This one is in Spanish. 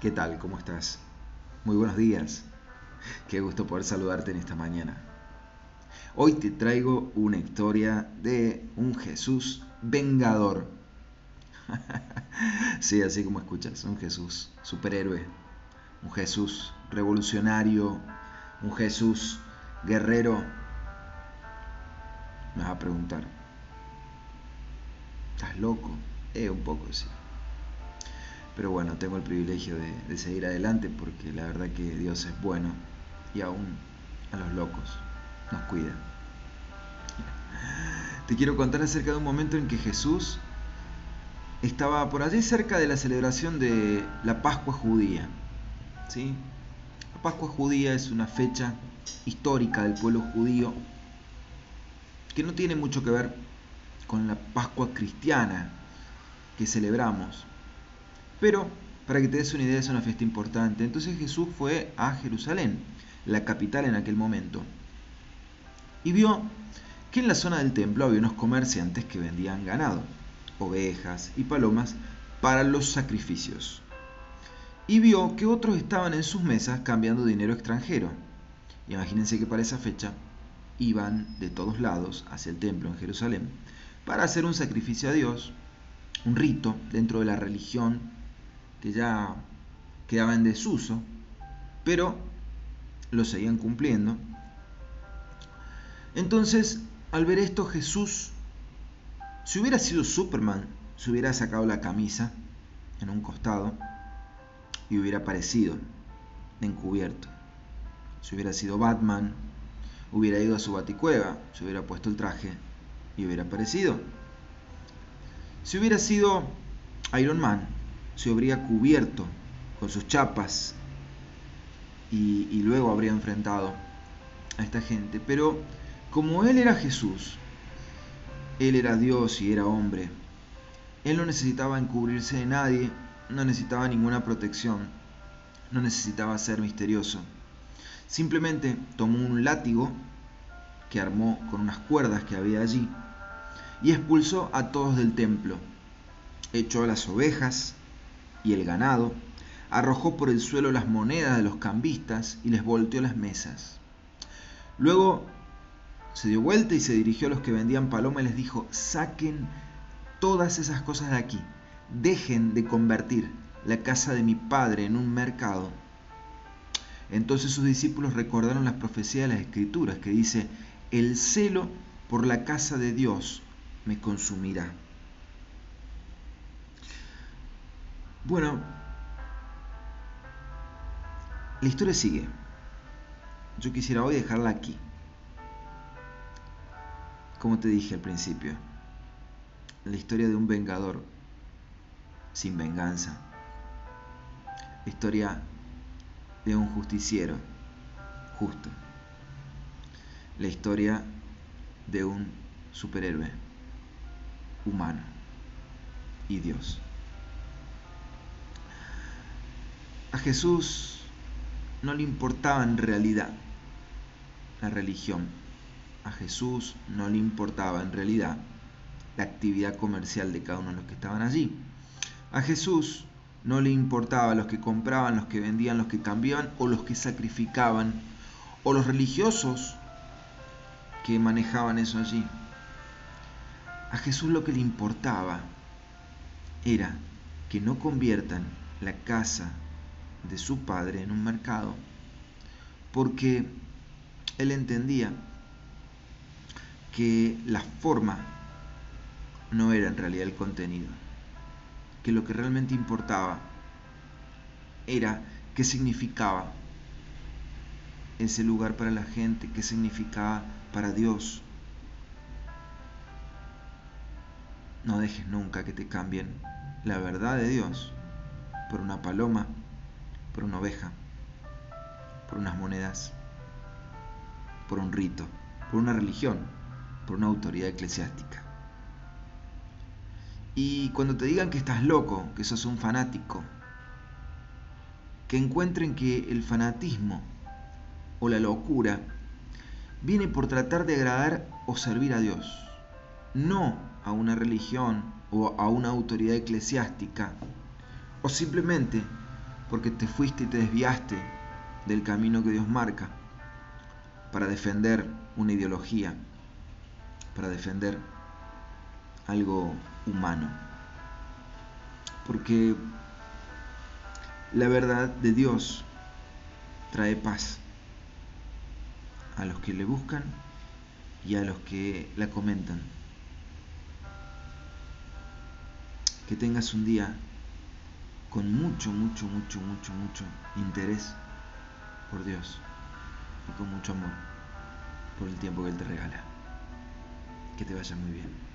¿Qué tal? ¿Cómo estás? Muy buenos días. Qué gusto poder saludarte en esta mañana. Hoy te traigo una historia de un Jesús vengador. sí, así como escuchas, un Jesús superhéroe, un Jesús revolucionario, un Jesús guerrero. Me vas a preguntar, ¿estás loco? Eh, un poco sí. Pero bueno, tengo el privilegio de, seguir adelante porque la verdad que Dios es bueno y aún a los locos nos cuida. Te quiero contar acerca de un momento en que Jesús estaba por allí cerca de la celebración de la Pascua judía. ¿sí? La Pascua judía es una fecha histórica del pueblo judío que no tiene mucho que ver con la Pascua cristiana que celebramos. Pero, para que te des una idea, es una fiesta importante. Entonces Jesús fue a Jerusalén, la capital en aquel momento, y vio que en la zona del templo había unos comerciantes que vendían ganado, ovejas y palomas para los sacrificios. Y vio que otros estaban en sus mesas cambiando dinero extranjero. Imagínense que para esa fecha iban de todos lados hacia el templo en Jerusalén para hacer un sacrificio a Dios, un rito dentro de la religión que ya quedaba en desuso, pero lo seguían cumpliendo. Entonces, al ver esto, Jesús, si hubiera sido Superman, se hubiera sacado la camisa en un costado y hubiera aparecido encubierto. Si hubiera sido Batman, hubiera ido a su baticueva, se hubiera puesto el traje y hubiera aparecido. Si hubiera sido Iron Man, se habría cubierto con sus chapas y, luego habría enfrentado a esta gente. Pero como Él era Jesús, Él era Dios y era hombre, Él no necesitaba encubrirse de nadie, no necesitaba ninguna protección, no necesitaba ser misterioso. Simplemente tomó un látigo que armó con unas cuerdas que había allí y expulsó a todos del templo. Echó a las ovejas, y el ganado, arrojó por el suelo las monedas de los cambistas y les volteó las mesas. Luego se dio vuelta y se dirigió a los que vendían paloma y les dijo, saquen todas esas cosas de aquí, dejen de convertir la casa de mi padre en un mercado. Entonces sus discípulos recordaron las profecías de las escrituras que dice, el celo por la casa de Dios me consumirá. Bueno, la historia sigue. Yo quisiera hoy dejarla aquí. Como te dije al principio, la historia de un vengador sin venganza. La historia de un justiciero justo. La historia de un superhéroe humano y Dios. A Jesús no le importaba en realidad la religión. A Jesús no le importaba en realidad la actividad comercial de cada uno de los que estaban allí. A Jesús no le importaba los que compraban, los que vendían, los que cambiaban o los que sacrificaban o los religiosos que manejaban eso allí. A Jesús lo que le importaba era que no conviertan la casa de su padre en un mercado, porque él entendía que la forma no era en realidad el contenido, que lo que realmente importaba era qué significaba ese lugar para la gente, qué significaba para Dios. No dejes nunca que te cambien la verdad de Dios por una paloma por una oveja, por unas monedas, por un rito, por una religión, por una autoridad eclesiástica. Y cuando te digan que estás loco, que sos un fanático, que encuentren que el fanatismo o la locura viene por tratar de agradar o servir a Dios, no a una religión o a una autoridad eclesiástica, o simplemente porque te fuiste y te desviaste del camino que Dios marca para defender una ideología, para defender algo humano. Porque la verdad de Dios trae paz a los que le buscan y a los que la comentan. Que tengas un día con mucho, mucho, mucho, mucho, mucho interés por Dios y con mucho amor por el tiempo que Él te regala. Que te vaya muy bien.